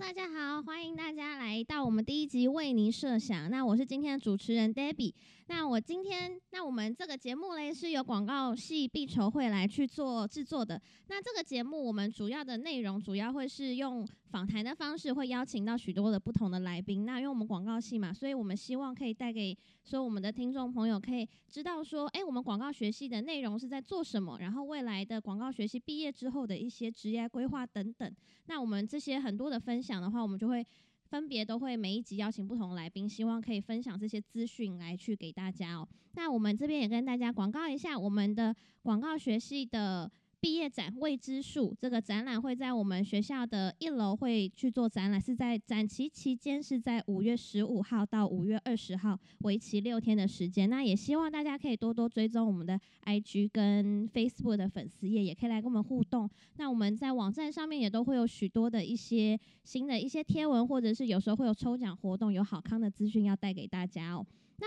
大家好，欢迎大家来到我们第一集为您设想。那我是今天的主持人 Debbie。那我今天，那我们这个节目嘞是由广告系必筹会来去做制作的。那这个节目我们主要的内容主要会是用访谈的方式，会邀请到许多的不同的来宾。那因为我们广告系嘛，所以我们希望可以带给说我们的听众朋友可以知道说，哎，我们广告学系的内容是在做什么，然后未来的广告学系毕业之后的一些职业规划等等。那我们这些很多的分享的话，我们就会。分别都会每一集邀请不同来宾，希望可以分享这些资讯来去给大家哦。那我们这边也跟大家广告一下，我们的广告学系的。毕业展未知数这个展览会在我们学校的一楼会去做展览，是在展期期间是在五月十五号到五月二十号，为期六天的时间。那也希望大家可以多多追踪我们的 IG 跟 Facebook 的粉丝页，也可以来跟我们互动。那我们在网站上面也都会有许多的一些新的一些贴文，或者是有时候会有抽奖活动，有好康的资讯要带给大家哦。那